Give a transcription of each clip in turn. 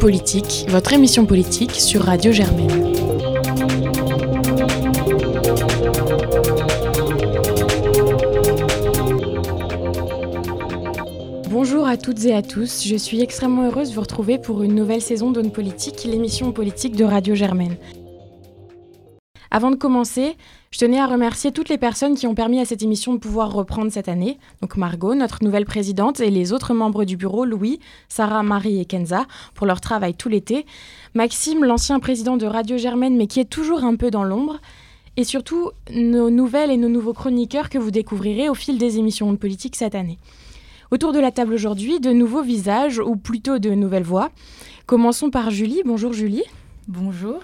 politique, votre émission politique sur Radio Germaine. Bonjour à toutes et à tous, je suis extrêmement heureuse de vous retrouver pour une nouvelle saison d'Aune Politique, l'émission politique de Radio Germaine. Avant de commencer, je tenais à remercier toutes les personnes qui ont permis à cette émission de pouvoir reprendre cette année. Donc Margot, notre nouvelle présidente, et les autres membres du bureau, Louis, Sarah, Marie et Kenza, pour leur travail tout l'été. Maxime, l'ancien président de Radio Germaine, mais qui est toujours un peu dans l'ombre. Et surtout, nos nouvelles et nos nouveaux chroniqueurs que vous découvrirez au fil des émissions de politique cette année. Autour de la table aujourd'hui, de nouveaux visages, ou plutôt de nouvelles voix. Commençons par Julie. Bonjour Julie. Bonjour.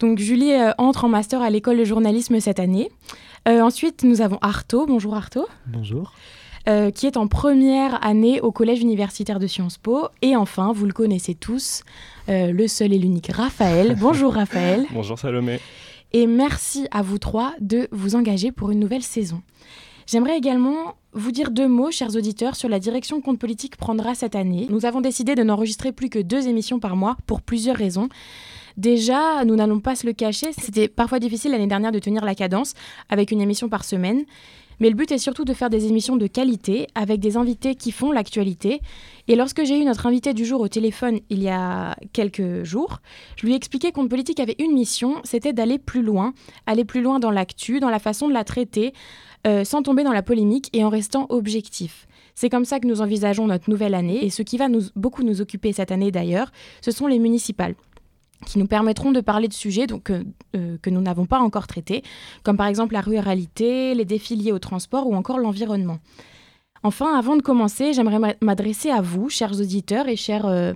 Donc Julie euh, entre en master à l'école de journalisme cette année. Euh, ensuite, nous avons Arto. Bonjour Arto. Bonjour. Euh, qui est en première année au Collège universitaire de Sciences Po. Et enfin, vous le connaissez tous, le seul et l'unique Raphaël. Bonjour Raphaël. Bonjour Salomé. Et merci à vous trois de vous engager pour une nouvelle saison. J'aimerais également vous dire deux mots, chers auditeurs, sur la direction Compte Politique prendra cette année. Nous avons décidé de n'enregistrer plus que deux émissions par mois pour plusieurs raisons. Déjà, nous n'allons pas se le cacher, c'était parfois difficile l'année dernière de tenir la cadence avec une émission par semaine. Mais le but est surtout de faire des émissions de qualité avec des invités qui font l'actualité. Et lorsque j'ai eu notre invité du jour au téléphone il y a quelques jours, je lui ai expliqué qu'on politique avait une mission, c'était d'aller plus loin, aller plus loin dans l'actu, dans la façon de la traiter, euh, sans tomber dans la polémique et en restant objectif. C'est comme ça que nous envisageons notre nouvelle année et ce qui va beaucoup nous occuper cette année d'ailleurs, ce sont les municipales qui nous permettront de parler de sujets euh, euh, que nous n'avons pas encore traités, comme par exemple la ruralité, les défis liés au transport ou encore l'environnement. Enfin, avant de commencer, j'aimerais m'adresser à vous, chers auditeurs et chers euh,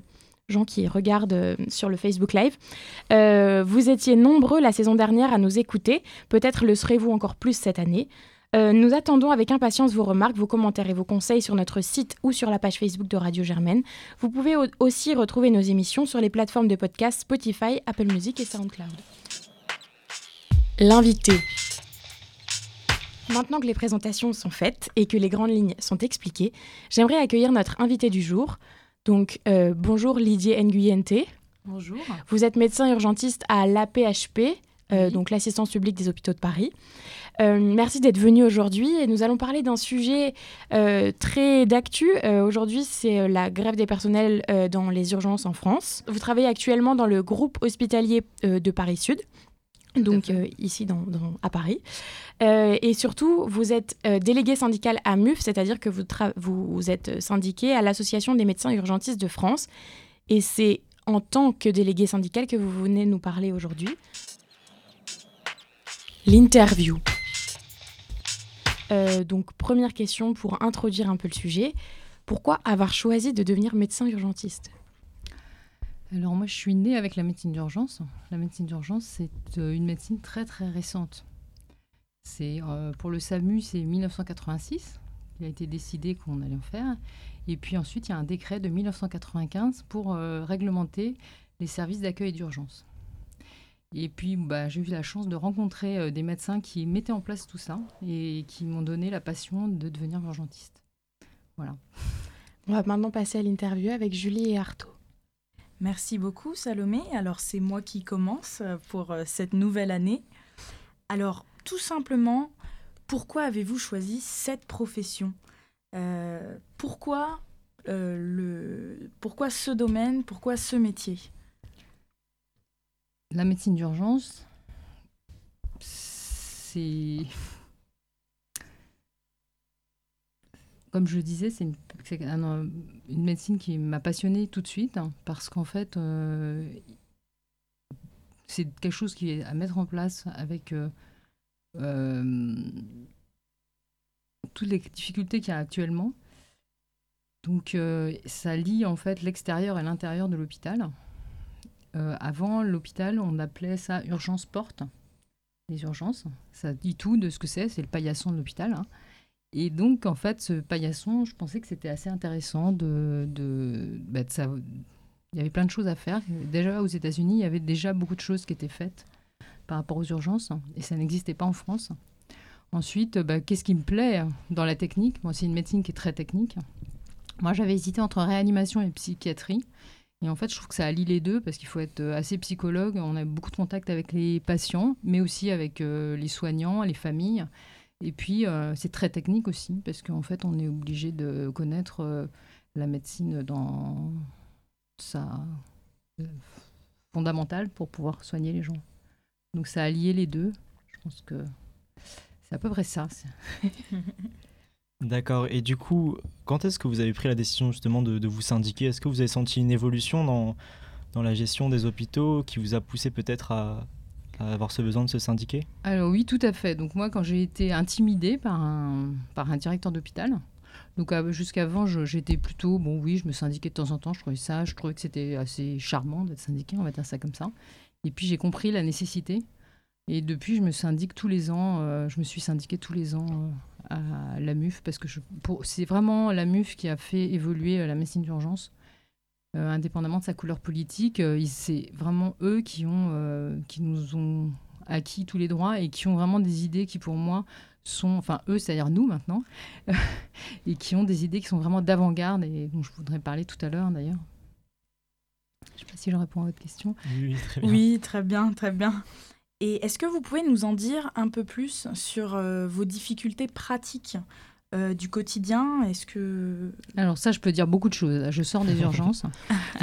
gens qui regardent sur le Facebook Live. vous étiez nombreux la saison dernière à nous écouter, peut-être le serez-vous encore plus cette année. Euh, nous attendons avec impatience vos remarques, vos commentaires et vos conseils sur notre site ou sur la page Facebook de Radio Germaine. Vous pouvez aussi retrouver nos émissions sur les plateformes de podcast Spotify, Apple Music et SoundCloud. L'invité. Maintenant que les présentations sont faites et que les grandes lignes sont expliquées, j'aimerais accueillir notre invité du jour. Donc, euh, bonjour Lydia Nguyente. Bonjour. Vous êtes médecin urgentiste à l'APHP, euh, donc l'assistance publique des hôpitaux de Paris. Euh, merci d'être venu aujourd'hui et nous allons parler d'un sujet euh, très d'actu. aujourd'hui, c'est la grève des personnels dans les urgences en France. Vous travaillez actuellement dans le groupe hospitalier de Paris Sud. Donc ici dans, à Paris. et surtout, vous êtes délégué syndical à MUF, c'est-à-dire que vous, vous êtes syndiqué à l'Association des médecins urgentistes de France. Et c'est en tant que délégué syndical que vous venez nous parler aujourd'hui. L'interview. Euh, donc, première question pour introduire un peu le sujet. Pourquoi avoir choisi de devenir médecin urgentiste? Alors, moi, je suis née avec la médecine d'urgence. La médecine d'urgence, c'est euh, une médecine très, très récente. Euh, Pour le SAMU, c'est 1986. Il a été décidé qu'on allait en faire. Et puis ensuite, il y a un décret de 1995 pour réglementer les services d'accueil d'urgence. Et puis, bah, j'ai eu la chance de rencontrer euh, des médecins qui mettaient en place tout ça et qui m'ont donné la passion de devenir urgentiste. Voilà. On va maintenant passer à l'interview avec Julie et Artaud. Merci beaucoup, Salomé. Alors, c'est moi qui commence euh, pour euh, cette nouvelle année. Alors, tout simplement, pourquoi avez-vous choisi cette profession? Pourquoi, le... pourquoi ce domaine? Pourquoi ce métier? La médecine d'urgence, c'est. Comme je le disais, c'est une, médecine qui m'a passionnée tout de suite, hein, parce qu'en fait, euh, c'est quelque chose qui est à mettre en place avec euh, euh, toutes les difficultés qu'il y a actuellement. Donc, ça lie en fait l'extérieur et l'intérieur de l'hôpital. Euh, avant, l'hôpital, on appelait ça urgence porte, les urgences. Ça dit tout de ce que c'est, c'est le paillasson de l'hôpital. Hein. Et donc, en fait, ce paillasson, je pensais que c'était assez intéressant de, bah. Il y avait plein de choses à faire. Déjà, aux États-Unis, il y avait déjà beaucoup de choses qui étaient faites par rapport aux urgences, et ça n'existait pas en France. Ensuite, bah, qu'est-ce qui me plaît dans la technique? Moi, c'est une médecine qui est très technique. Moi, j'avais hésité entre réanimation et psychiatrie. Et en fait, je trouve que ça allie les deux parce qu'il faut être assez psychologue. On a beaucoup de contact avec les patients, mais aussi avec les soignants, les familles. Et puis, c'est très technique aussi parce qu'en fait, on est obligé de connaître la médecine dans sa fondamentale pour pouvoir soigner les gens. Donc ça a les deux. Je pense que c'est à peu près ça. D'accord. Et du coup, quand est-ce que vous avez pris la décision justement de, vous syndiquer? Est-ce que vous avez senti une évolution dans, dans la gestion des hôpitaux qui vous a poussé peut-être à, avoir ce besoin de se syndiquer? Alors oui, tout à fait. Donc moi, quand j'ai été intimidée par un, par un directeur d'hôpital, donc jusqu'avant, j'étais plutôt, bon oui, je me syndiquais de temps en temps, je trouvais ça, je trouvais que c'était assez charmant d'être syndiqué, on va dire ça comme ça. Et puis j'ai compris la nécessité. Et depuis, je me syndique tous les ans, euh, je me suis syndiquée tous les ans euh, à la MUF, parce que c'est vraiment la MUF qui a fait évoluer euh, la médecine d'urgence. indépendamment de sa couleur politique, c'est vraiment eux qui, ont, qui nous ont acquis tous les droits et qui ont vraiment des idées qui, pour moi, sont, enfin eux, c'est-à-dire nous maintenant, et qui ont des idées qui sont vraiment d'avant-garde et dont je voudrais parler tout à l'heure d'ailleurs. Je ne sais pas si je réponds à votre question. Oui, très bien. Oui, très bien, très bien. Et est-ce que vous pouvez nous en dire un peu plus sur euh, vos difficultés pratiques euh, du quotidien? Est-ce que alors ça, je peux dire beaucoup de choses. Je sors des urgences,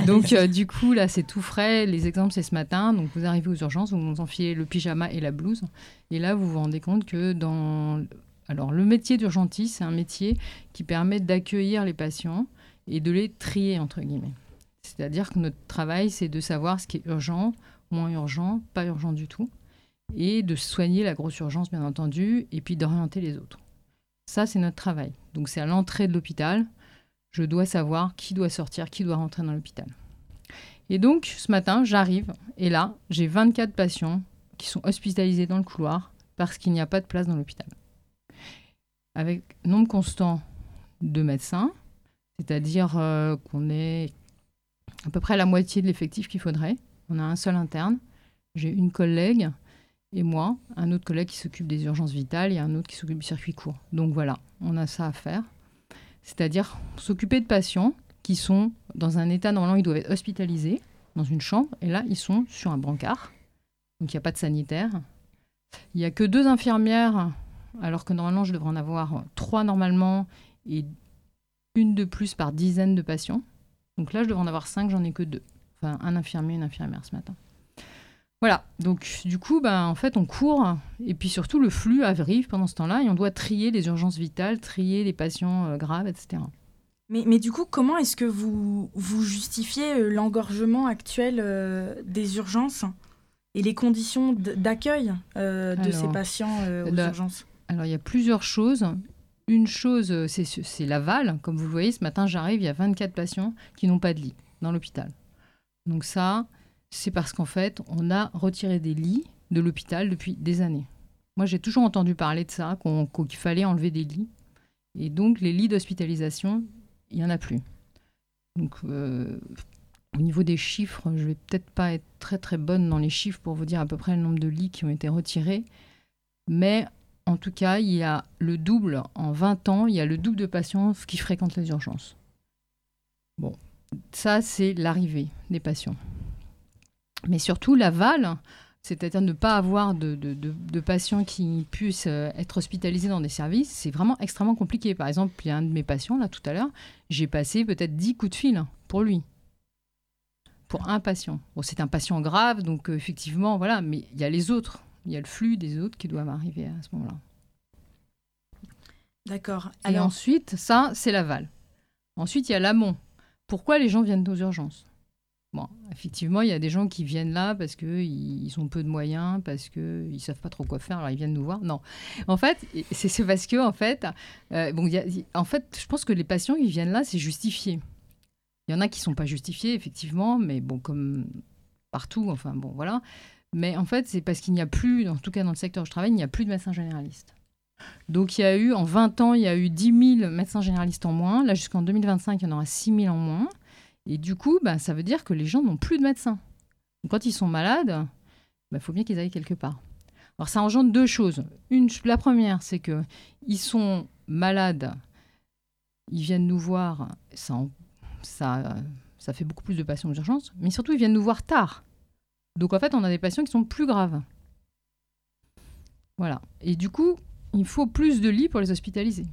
donc euh, du coup là, c'est tout frais. Les exemples, c'est ce matin. Donc vous arrivez aux urgences, vous vous enfilez le pyjama et la blouse, et là vous vous rendez compte que dans alors le métier d'urgentiste, c'est un métier qui permet d'accueillir les patients et de les trier entre guillemets. C'est-à-dire que notre travail, c'est de savoir ce qui est urgent, moins urgent, pas urgent du tout, et de soigner la grosse urgence bien entendu, et puis d'orienter les autres. Ça, c'est notre travail. Donc c'est à l'entrée de l'hôpital. Je dois savoir qui doit sortir, qui doit rentrer dans l'hôpital. Et donc, ce matin, j'arrive et là, j'ai 24 patients qui sont hospitalisés dans le couloir parce qu'il n'y a pas de place dans l'hôpital. Avec nombre constant de médecins, c'est-à-dire euh, qu'on est à peu près la moitié de l'effectif qu'il faudrait. On a un seul interne. J'ai une collègue et moi, un autre collègue qui s'occupe des urgences vitales et un autre qui s'occupe du circuit court. Donc voilà, on a ça à faire. C'est-à-dire s'occuper de patients qui sont dans un état, normalement, ils doivent être hospitalisés dans une chambre, et là, ils sont sur un brancard. Donc il n'y a pas de sanitaire. Il n'y a que deux infirmières, alors que normalement, je devrais en avoir trois normalement, et une de plus par dizaine de patients. Donc là, je devrais en avoir cinq, j'en ai que deux. Enfin, un infirmier une infirmière ce matin. Voilà, donc du coup, ben, en fait, on court, et puis surtout, le flux arrive pendant ce temps-là, et on doit trier les urgences vitales, trier les patients euh, graves, etc. Mais, mais, du coup, comment est-ce que vous, vous justifiez euh, l'engorgement actuel euh, des urgences et les conditions d'accueil de ces patients aux urgences? Alors, il y a plusieurs choses. Une chose, c'est l'aval. Comme vous le voyez, ce matin, j'arrive, il y a 24 patients qui n'ont pas de lit dans l'hôpital. Donc ça, c'est parce qu'en fait, on a retiré des lits de l'hôpital depuis des années. Moi, j'ai toujours entendu parler de ça, qu'il fallait enlever des lits. Et donc, les lits d'hospitalisation, il n'y en a plus. Donc, euh, au niveau des chiffres, je vais peut-être pas être très très bonne dans les chiffres pour vous dire à peu près le nombre de lits qui ont été retirés. Mais en tout cas, il y a le double, en 20 ans, il y a le double de patients qui fréquentent les urgences. Bon, ça, c'est l'arrivée des patients mais surtout l'aval, c'est-à-dire ne pas avoir de, patients qui puissent euh, être hospitalisés dans des services, c'est vraiment extrêmement compliqué. Par exemple, il y a un de mes patients, là, tout à l'heure, j'ai passé peut-être 10 coups de fil pour lui, pour un patient. Bon, c'est un patient grave, donc euh, effectivement, voilà, mais il y a les autres, il y a le flux des autres qui doivent arriver à ce moment-là. D'accord. Et ensuite, ça, c'est l'aval. Ensuite, il y a l'amont. Pourquoi les gens viennent aux urgences? Effectivement, il y a des gens qui viennent là parce qu'ils ont peu de moyens, parce qu'ils ne savent pas trop quoi faire, alors ils viennent nous voir. Non. En fait, c'est parce que, en fait, euh, bon, en fait, je pense que les patients qui viennent là, c'est justifié. Il y en a qui ne sont pas justifiés, effectivement, mais bon, comme partout, enfin bon, voilà. Mais en fait, c'est parce qu'il n'y a plus, en tout cas dans le secteur où je travaille, il n'y a plus de médecins généralistes. Donc il y a eu, en 20 ans, il y a eu 10 000 médecins généralistes en moins. Là, jusqu'en 2025, il y en aura 6 000 en moins. Et du coup, bah, ça veut dire que les gens n'ont plus de médecins. quand ils sont malades, il bah, faut bien qu'ils aillent quelque part. Alors ça engendre deux choses. La première, c'est que ils sont malades, ils viennent nous voir, ça, ça ça fait beaucoup plus de patients aux urgences, mais surtout ils viennent nous voir tard. Donc en fait, on a des patients qui sont plus graves. Voilà. Et du coup, il faut plus de lits pour les hospitaliser.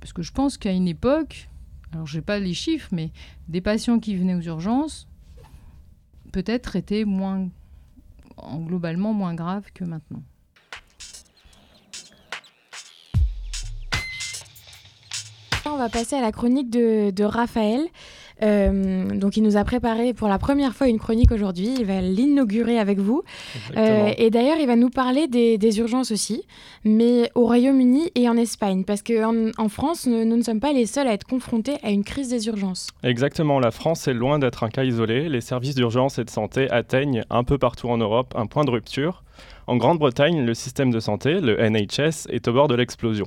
Parce que je pense qu'à une époque, alors je n'ai pas les chiffres, mais des patients qui venaient aux urgences, peut-être étaient moins, globalement moins graves que maintenant. On va passer à la chronique de, de Raphaël. Euh, donc, il nous a préparé pour la première fois une chronique aujourd'hui. Il va l'inaugurer avec vous. Euh, et d'ailleurs, il va nous parler des, urgences aussi, mais au Royaume-Uni et en Espagne, parce qu'en en France, nous, nous, ne sommes pas les seuls à être confrontés à une crise des urgences. Exactement. La France est loin d'être un cas isolé. Les services d'urgence et de santé atteignent un peu partout en Europe un point de rupture. En Grande-Bretagne, le système de santé, le NHS, est au bord de l'explosion.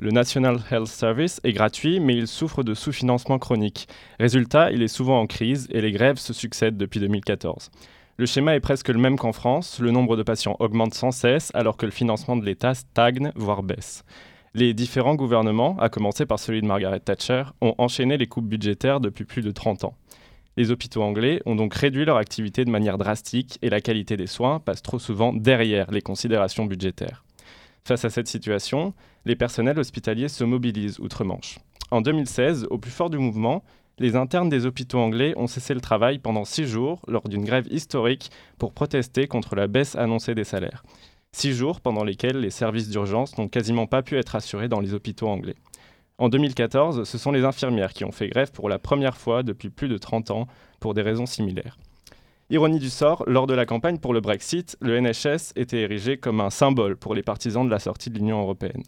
Le National Health Service est gratuit, mais il souffre de sous-financement chronique. Résultat, il est souvent en crise et les grèves se succèdent depuis 2014. Le schéma est presque le même qu'en France, le nombre de patients augmente sans cesse alors que le financement de l'État stagne, voire baisse. Les différents gouvernements, à commencer par celui de Margaret Thatcher, ont enchaîné les coupes budgétaires depuis plus de 30 ans. Les hôpitaux anglais ont donc réduit leur activité de manière drastique et la qualité des soins passe trop souvent derrière les considérations budgétaires. Face à cette situation, les personnels hospitaliers se mobilisent outre-Manche. En 2016, au plus fort du mouvement, les internes des hôpitaux anglais ont cessé le travail pendant six jours lors d'une grève historique pour protester contre la baisse annoncée des salaires. Six jours pendant lesquels les services d'urgence n'ont quasiment pas pu être assurés dans les hôpitaux anglais. En 2014, ce sont les infirmières qui ont fait grève pour la première fois depuis plus de 30 ans pour des raisons similaires. Ironie du sort, lors de la campagne pour le Brexit, le NHS était érigé comme un symbole pour les partisans de la sortie de l'Union européenne.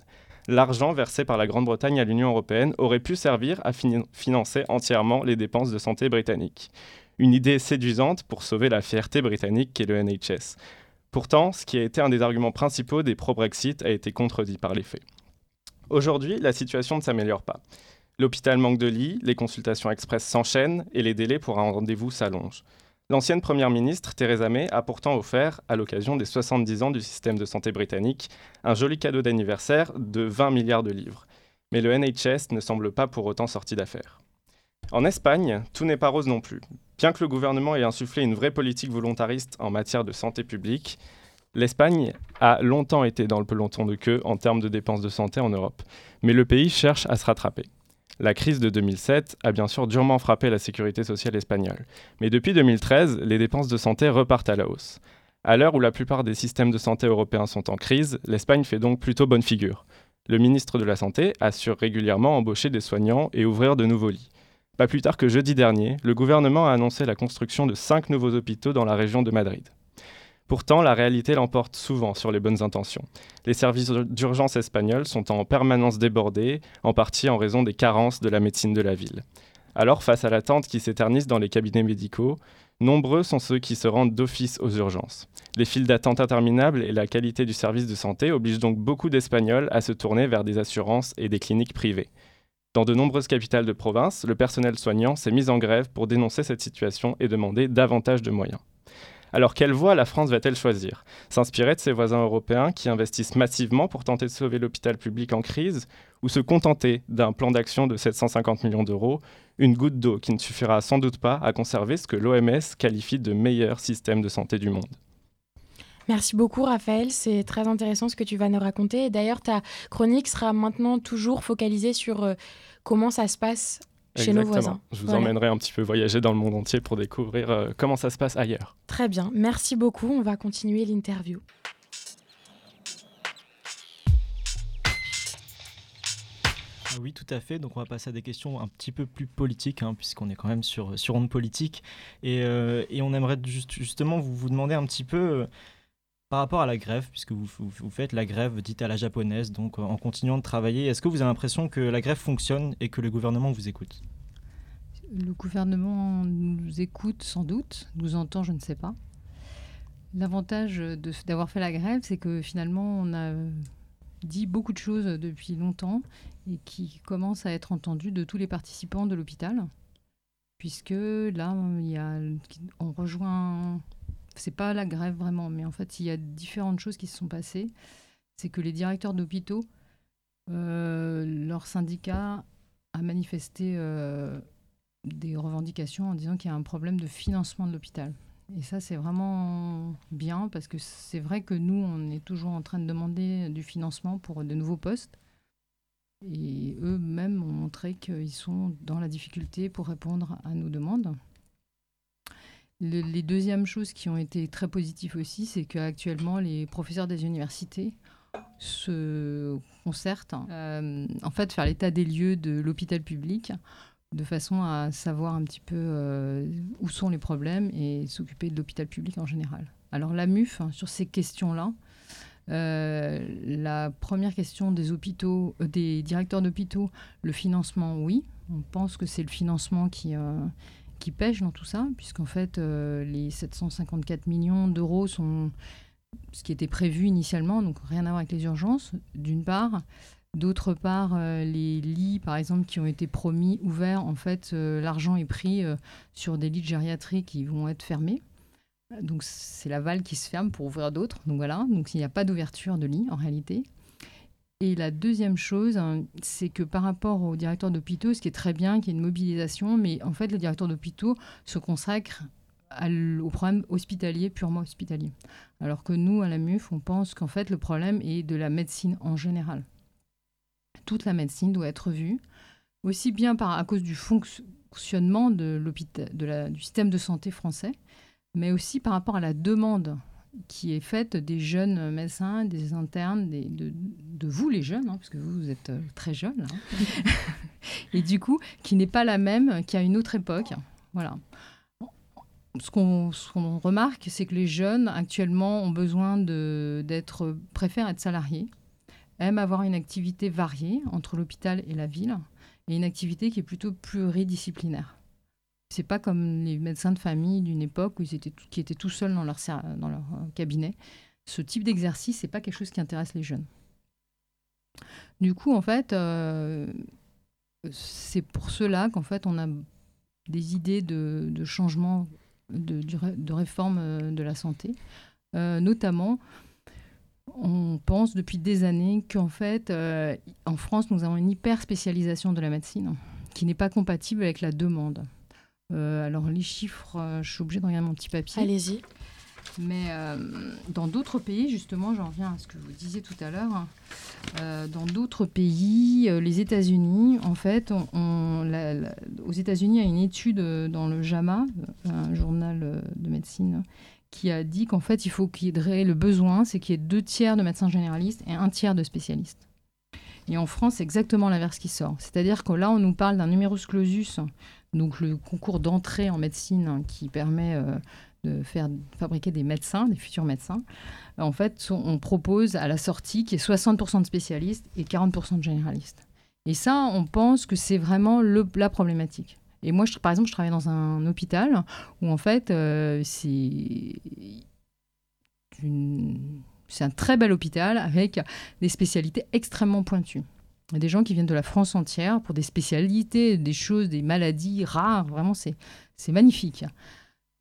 L'argent versé par la Grande-Bretagne à l'Union européenne aurait pu servir à financer entièrement les dépenses de santé britanniques. Une idée séduisante pour sauver la fierté britannique qu'est le NHS. Pourtant, ce qui a été un des arguments principaux des pro-Brexit a été contredit par les faits. Aujourd'hui, la situation ne s'améliore pas. L'hôpital manque de lits, les consultations express s'enchaînent et les délais pour un rendez-vous s'allongent. L'ancienne première ministre, Theresa May, a pourtant offert, à l'occasion des 70 ans du système de santé britannique, un joli cadeau d'anniversaire de 20 milliards de livres. Mais le NHS ne semble pas pour autant sorti d'affaire. En Espagne, tout n'est pas rose non plus. Bien que le gouvernement ait insufflé une vraie politique volontariste en matière de santé publique, l'Espagne a longtemps été dans le peloton de queue en termes de dépenses de santé en Europe. Mais le pays cherche à se rattraper. La crise de 2007 a bien sûr durement frappé la sécurité sociale espagnole. Mais depuis 2013, les dépenses de santé repartent à la hausse. À l'heure où la plupart des systèmes de santé européens sont en crise, l'Espagne fait donc plutôt bonne figure. Le ministre de la Santé assure régulièrement embaucher des soignants et ouvrir de nouveaux lits. Pas plus tard que jeudi dernier, le gouvernement a annoncé la construction de cinq nouveaux hôpitaux dans la région de Madrid. Pourtant, la réalité l'emporte souvent sur les bonnes intentions. Les services d'urgence espagnols sont en permanence débordés, en partie en raison des carences de la médecine de la ville. Alors, face à l'attente qui s'éternise dans les cabinets médicaux, nombreux sont ceux qui se rendent d'office aux urgences. Les files d'attente interminables et la qualité du service de santé obligent donc beaucoup d'Espagnols à se tourner vers des assurances et des cliniques privées. Dans de nombreuses capitales de province, le personnel soignant s'est mis en grève pour dénoncer cette situation et demander davantage de moyens. Alors quelle voie la France va-t-elle choisir? S'inspirer de ses voisins européens qui investissent massivement pour tenter de sauver l'hôpital public en crise ou se contenter d'un plan d'action de 750 millions d'euros, une goutte d'eau qui ne suffira sans doute pas à conserver ce que l'OMS qualifie de meilleur système de santé du monde. Merci beaucoup Raphaël, c'est très intéressant ce que tu vas nous raconter. D'ailleurs, ta chronique sera maintenant toujours focalisée sur euh, comment ça se passe chez nos voisins. Je vous emmènerai un petit peu voyager dans le monde entier pour découvrir euh, comment ça se passe ailleurs. Très bien, merci beaucoup. On va continuer l'interview. Ah oui, tout à fait. Donc, on va passer à des questions un petit peu plus politiques, hein, puisqu'on est quand même sur, sur onde politique. Et, euh, et on aimerait juste, justement vous, vous demander un petit peu, euh, par rapport à la grève, puisque vous, faites la grève dite à la japonaise, donc euh, en continuant de travailler, est-ce que vous avez l'impression que la grève fonctionne et que le gouvernement vous écoute? Le gouvernement nous écoute sans doute, nous entend, je ne sais pas. L'avantage d'avoir fait la grève, c'est que finalement, on a dit beaucoup de choses depuis longtemps et qui commencent à être entendues de tous les participants de l'hôpital, puisque là, on rejoint c'est pas la grève vraiment, mais en fait, il y a différentes choses qui se sont passées. C'est que les directeurs d'hôpitaux, euh, leur syndicat a manifesté euh, des revendications en disant qu'il y a un problème de financement de l'hôpital. Et ça, c'est vraiment bien parce que c'est vrai que nous, on est toujours en train de demander du financement pour de nouveaux postes. Et eux-mêmes ont montré qu'ils sont dans la difficulté pour répondre à nos demandes. Les deuxièmes choses qui ont été très positives aussi, c'est qu'actuellement, les professeurs des universités se concertent, euh, en fait, faire l'état des lieux de l'hôpital public de façon à savoir un petit peu euh, où sont les problèmes et s'occuper de l'hôpital public en général. Alors la MUF, hein, sur ces questions-là, euh, la première question des hôpitaux, des directeurs d'hôpitaux, le financement, oui. On pense que c'est le financement qui, qui pêche dans tout ça, puisqu'en fait, les 754 millions d'euros sont ce qui était prévu initialement, donc rien à voir avec les urgences, d'une part. D'autre part, euh, les lits, par exemple, qui ont été promis ouverts, en fait, euh, l'argent est pris euh, sur des lits de gériatrie qui vont être fermés. Donc c'est la valve qui se ferme pour ouvrir d'autres. Donc voilà, donc il n'y a pas d'ouverture de lits en réalité. Et la deuxième chose, hein, c'est que par rapport au directeur d'hôpitaux, ce qui est très bien, qu'il y ait une mobilisation, mais en fait, le directeur d'hôpitaux se consacre au problème hospitalier, purement hospitalier. Alors que nous, à la MUF, on pense qu'en fait, le problème est de la médecine en général toute la médecine doit être vue, aussi bien à cause du fonctionnement du système de santé français, mais aussi par rapport à la demande qui est faite des jeunes médecins, des internes, des, de, vous les jeunes, hein, parce que vous, vous êtes euh, très jeunes, hein. et du coup, qui n'est pas la même qu'à une autre époque. Voilà. Ce qu'on remarque, c'est que les jeunes actuellement ont besoin d'être, préfèrent être salariés, aime avoir une activité variée entre l'hôpital et la ville, et une activité qui est plutôt pluridisciplinaire. C'est pas comme les médecins de famille d'une époque où ils étaient qui étaient tout seuls dans leur, dans leur euh, cabinet. Ce type d'exercice, c'est pas quelque chose qui intéresse les jeunes. Du coup, en fait, euh, c'est pour cela qu'en fait, on a des idées de, changement, de, de, réforme euh, de la santé, notamment on pense depuis des années qu'en fait, en France, nous avons une hyper spécialisation de la médecine qui n'est pas compatible avec la demande. Euh, alors les chiffres, euh, je suis obligée de regarder mon petit papier. Allez-y. Mais dans d'autres pays, justement, j'en reviens à ce que vous disiez tout à l'heure, dans d'autres pays, les États-Unis, en fait, aux États-Unis, il y a une étude dans le JAMA, un journal de médecine, qui a dit qu'en fait, il faut qu'il y ait le besoin, c'est qu'il y ait deux tiers de médecins généralistes et un tiers de spécialistes. Et en France, c'est exactement l'inverse qui sort. C'est-à-dire que là, on nous parle d'un numerus clausus, donc le concours d'entrée en médecine qui permet euh, de faire fabriquer des médecins, des futurs médecins. En fait, on propose à la sortie qu'il y ait 60% de spécialistes et 40% de généralistes. Et ça, on pense que c'est vraiment le, la problématique. Et moi, par exemple, je travaille dans un hôpital où, en fait, euh, c'est un très bel hôpital avec des spécialités extrêmement pointues. Des gens qui viennent de la France entière pour des spécialités, des choses, des maladies rares. Vraiment, c'est magnifique.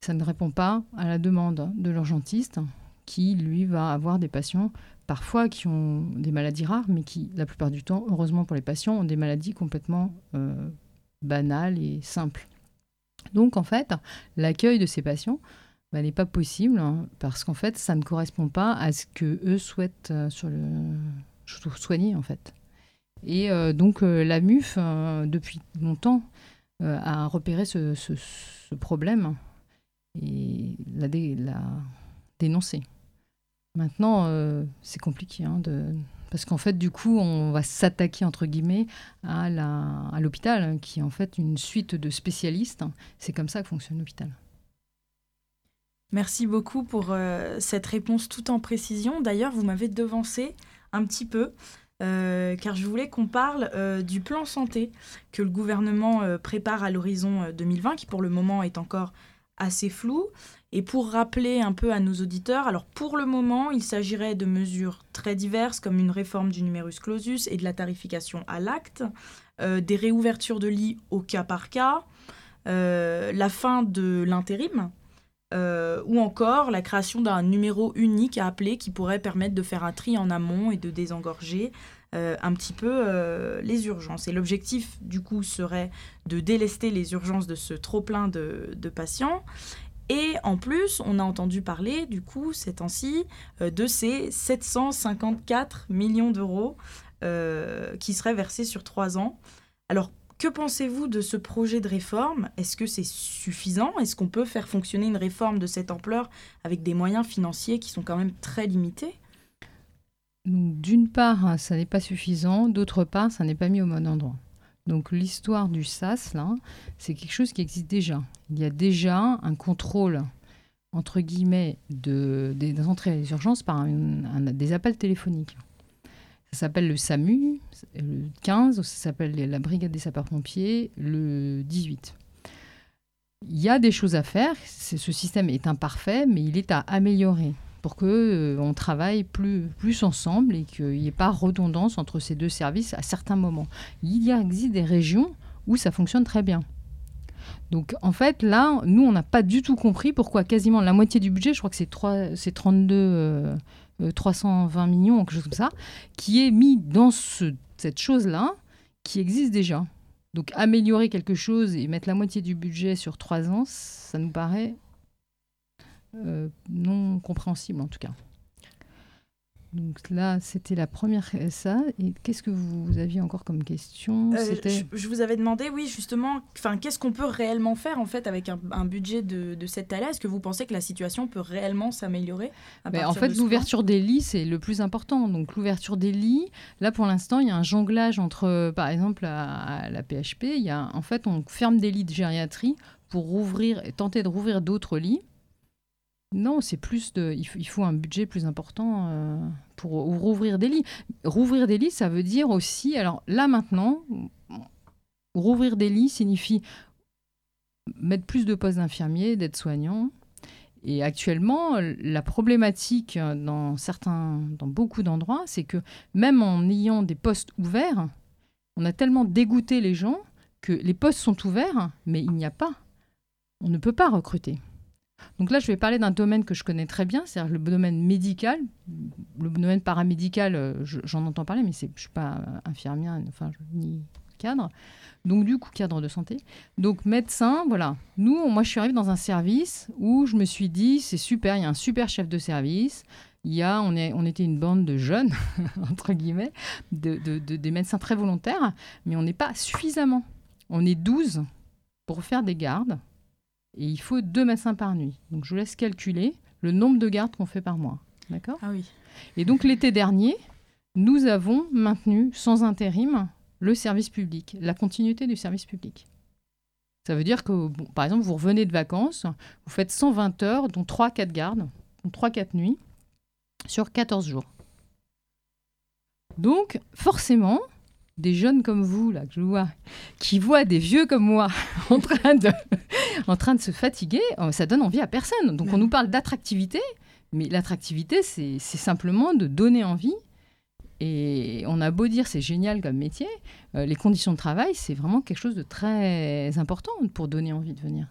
Ça ne répond pas à la demande de l'urgentiste qui, lui, va avoir des patients parfois qui ont des maladies rares, mais qui, la plupart du temps, heureusement pour les patients, ont des maladies complètement euh, banal et simple. Donc en fait, l'accueil de ces patients bah, n'est pas possible hein, parce qu'en fait, ça ne correspond pas à ce que eux souhaitent euh, soigner en fait. Et euh, donc euh, la MUF, depuis longtemps, a repéré ce, problème et l'a, dénoncé. Maintenant, c'est compliqué hein, parce qu'en fait, du coup, on va s'attaquer, entre guillemets, à, l'hôpital, qui est en fait une suite de spécialistes. C'est comme ça que fonctionne l'hôpital. Merci beaucoup pour euh, cette réponse tout en précision. D'ailleurs, vous m'avez devancé un petit peu, euh, car je voulais qu'on parle euh, du plan santé que le gouvernement prépare à l'horizon 2020, qui pour le moment est encore assez flou. Et pour rappeler un peu à nos auditeurs, alors pour le moment, il s'agirait de mesures très diverses comme une réforme du numerus clausus et de la tarification à l'acte, euh, des réouvertures de lits au cas par cas, euh, la fin de l'intérim, euh, ou encore la création d'un numéro unique à appeler qui pourrait permettre de faire un tri en amont et de désengorger un petit peu les urgences. Et l'objectif, du coup, serait de délester les urgences de ce trop-plein de, patients. Et en plus, on a entendu parler, du coup, ces temps-ci, de ces 754 millions d'euros qui seraient versés sur trois ans. Alors, que pensez-vous de ce projet de réforme? Est-ce que c'est suffisant? Est-ce qu'on peut faire fonctionner une réforme de cette ampleur avec des moyens financiers qui sont quand même très limités? D'une part, ça n'est pas suffisant. D'autre part, ça n'est pas mis au bon endroit. Donc l'histoire du SAS, là, c'est quelque chose qui existe déjà. Il y a déjà un contrôle, entre guillemets, de, des entrées à urgences par des appels téléphoniques. Ça s'appelle le SAMU, le 15, ça s'appelle la brigade des sapeurs-pompiers, le 18. Il y a des choses à faire, ce système est imparfait, mais il est à améliorer pour qu'on euh, on travaille plus, plus ensemble et qu'il n'y ait pas redondance entre ces deux services à certains moments. Il y a, existe des régions où ça fonctionne très bien. Donc en fait, là, nous, on n'a pas du tout compris pourquoi quasiment la moitié du budget, je crois que c'est 32... 320 euh, millions, quelque chose comme ça, qui est mis dans cette chose-là, qui existe déjà. Donc améliorer quelque chose et mettre la moitié du budget sur trois ans, ça nous paraît euh, non compréhensible en tout cas. Donc là, c'était la première ça. Et qu'est-ce que vous aviez encore comme question euh, je, vous avais demandé, oui, justement, qu'est-ce qu'on peut réellement faire en fait avec un, budget de, de cette taille Est-ce que vous pensez que la situation peut réellement s'améliorer En fait, l'ouverture des lits, c'est le plus important. Donc l'ouverture des lits, là pour l'instant, il y a un jonglage entre, par exemple, la, la PHP. Il y a, en fait, on ferme des lits de gériatrie pour rouvrir, tenter de rouvrir d'autres lits. Non, c'est plus de. Il faut, un budget plus important euh, pour rouvrir des lits. Rouvrir des lits, ça veut dire aussi. Alors là maintenant, rouvrir des lits signifie mettre plus de postes d'infirmiers, d'aides-soignants. Et actuellement, la problématique dans certains, dans beaucoup d'endroits, c'est que même en ayant des postes ouverts, on a tellement dégoûté les gens que les postes sont ouverts, mais il n'y a pas. On ne peut pas recruter. Donc là, je vais parler d'un domaine que je connais très bien, c'est-à-dire le domaine médical. Le domaine paramédical, euh, j'en entends parler, mais je ne suis pas infirmière, enfin, ni cadre. Donc du coup, cadre de santé. Donc médecin, voilà. Nous, moi, je suis arrivée dans un service où je me suis dit, c'est super, il y a un super chef de service. Il y a, on, est, on était une bande de jeunes, entre guillemets, de, des médecins très volontaires, mais on n'est pas suffisamment. On est 12 pour faire des gardes, et il faut deux médecins par nuit. Donc je vous laisse calculer le nombre de gardes qu'on fait par mois. D'accord? Ah oui. Et donc l'été dernier, nous avons maintenu sans intérim le service public, la continuité du service public. Ça veut dire que, par exemple, vous revenez de vacances, vous faites 120 heures, dont 3-4 gardes, 3-4 nuits, sur 14 jours. Donc, forcément, des jeunes comme vous, là, que je vois, qui voient des vieux comme moi en train de, en train de se fatiguer, euh, ça donne envie à personne. Donc on nous parle d'attractivité, mais l'attractivité, c'est simplement de donner envie. Et on a beau dire c'est génial comme métier, euh, les conditions de travail, c'est vraiment quelque chose de très important pour donner envie de venir.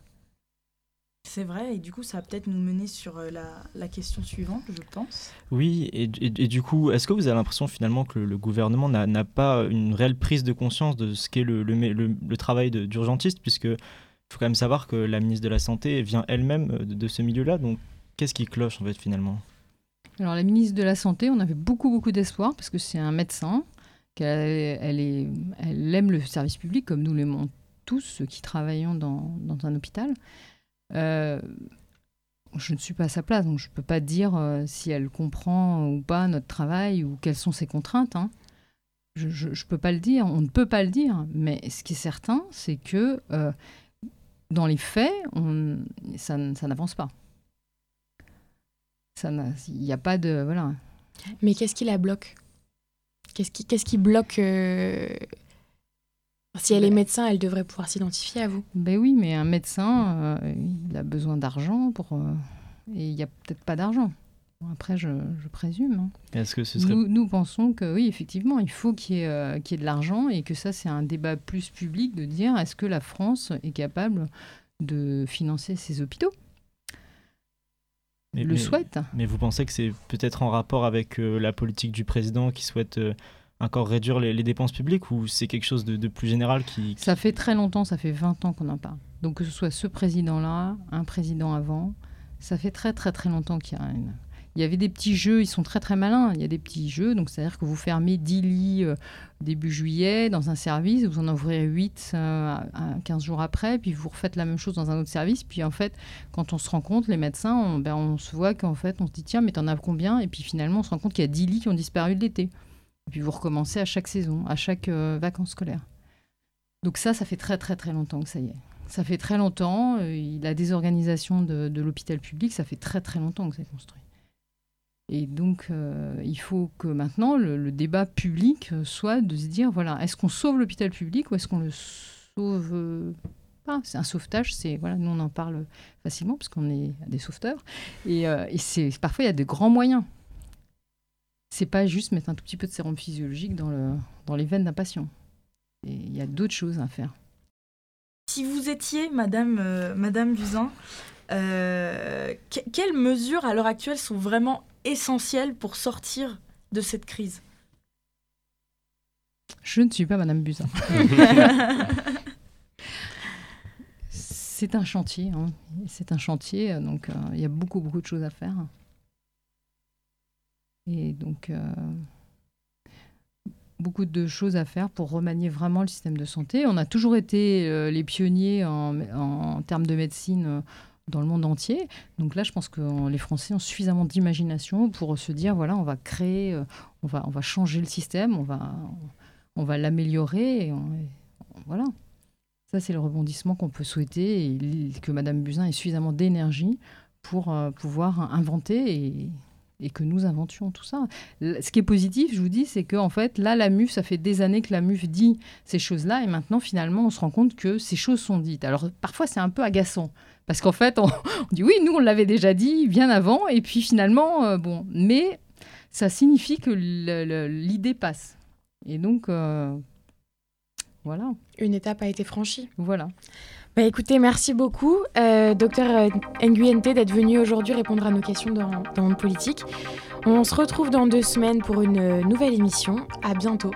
C'est vrai, et du coup, ça va peut-être nous mener sur euh, la, question suivante, je pense. Oui, et, du coup, est-ce que vous avez l'impression finalement que le, gouvernement n'a pas une réelle prise de conscience de ce qu'est le, le, travail d'urgentiste, puisque faut quand même savoir que la ministre de la Santé vient elle-même euh, de, ce milieu-là, donc qu'est-ce qui cloche en fait finalement? Alors la ministre de la Santé, on avait beaucoup beaucoup d'espoir, parce que c'est un médecin, qu'elle elle aime le service public, comme nous l'aimons tous, ceux qui travaillons dans, dans un hôpital. Euh, je ne suis pas à sa place, donc je ne peux pas dire euh, si elle comprend ou pas notre travail ou quelles sont ses contraintes. Hein. Je ne peux pas le dire, on ne peut pas le dire, mais ce qui est certain, c'est que dans les faits, on, ça, ça n'avance pas. Il n'y a pas de... Voilà. Mais qu'est-ce qui la bloque? Qu'est-ce qui, bloque si elle est ben- médecin, elle devrait pouvoir s'identifier à vous. Ben oui, mais un médecin, euh, il a besoin d'argent pour euh, et il n'y a peut-être pas d'argent. Après, je, présume. Hein. Est-ce que ce serait... nous, pensons que oui, effectivement, il faut qu'il y, ait, euh, ait de l'argent et que ça, c'est un débat plus public de dire est-ce que la France est capable de financer ses hôpitaux? Mais, le souhaite. Mais vous pensez que c'est peut-être en rapport avec la politique du président qui souhaite encore réduire les, dépenses publiques ou c'est quelque chose de, plus général qui, Ça fait très longtemps, ça fait 20 ans qu'on en parle. Donc que ce soit ce président-là, un président avant, ça fait très très très longtemps qu'il y a une... Il y avait des petits jeux, ils sont très très malins. Il y a des petits jeux, donc c'est-à-dire que vous fermez 10 lits euh, début juillet dans un service, vous en ouvrez 8 euh, 15 jours après, puis vous refaites la même chose dans un autre service. Puis en fait, quand on se rend compte, les médecins, on, ben, on se voit qu'en fait, on se dit tiens, mais t'en as combien? Et puis finalement, on se rend compte qu'il y a 10 lits qui ont disparu de l'été. Et puis vous recommencez à chaque saison, à chaque euh, vacances scolaires. Donc ça, ça fait très très très longtemps que ça y est. Ça fait très longtemps. Euh, la désorganisation de, de l'hôpital public, ça fait très très longtemps que c'est construit. Et donc, euh, il faut que maintenant le, débat public soit de se dire voilà, est-ce qu'on sauve l'hôpital public ou est-ce qu'on le sauve pas? C'est un sauvetage, c'est voilà, nous on en parle facilement parce qu'on est des sauveteurs. Et, euh, c'est parfois il y a de grands moyens. C'est pas juste mettre un tout petit peu de sérum physiologique dans, le, dans les veines d'un patient. Il y a d'autres choses à faire. Si vous étiez Madame, euh, Madame euh, quelles mesures à l'heure actuelle sont vraiment essentielles pour sortir de cette crise Je ne suis pas Madame Buzyn. c'est un chantier. Hein. C'est un chantier, donc euh, il y a beaucoup, beaucoup de choses à faire. Et donc, beaucoup de choses à faire pour remanier vraiment le système de santé. On a toujours été euh, les pionniers en, termes de médecine euh, dans le monde entier. Donc là, je pense que les Français ont suffisamment d'imagination pour se dire, voilà, on va créer, euh, on, va, on va changer le système, on va, on va l'améliorer. Voilà. Ça, c'est le rebondissement qu'on peut souhaiter et que Madame Buzyn ait suffisamment d'énergie pour pouvoir inventer et et que nous inventions tout ça. Ce qui est positif, je vous dis, c'est que en fait, là, la MUF, ça fait des années que la MUF dit ces choses-là, et maintenant, finalement, on se rend compte que ces choses sont dites. Alors, parfois, c'est un peu agaçant, parce qu'en fait, on, dit oui, nous, on l'avait déjà dit bien avant, et puis finalement, euh, bon, mais ça signifie que l'idée passe. Et donc, euh, voilà. Une étape a été franchie. Voilà. Bah écoutez, merci beaucoup, euh, docteur euh, Nguyente, d'être venu aujourd'hui répondre à nos questions dans, dans Monde Politique. On se retrouve dans deux semaines pour une nouvelle émission. À bientôt.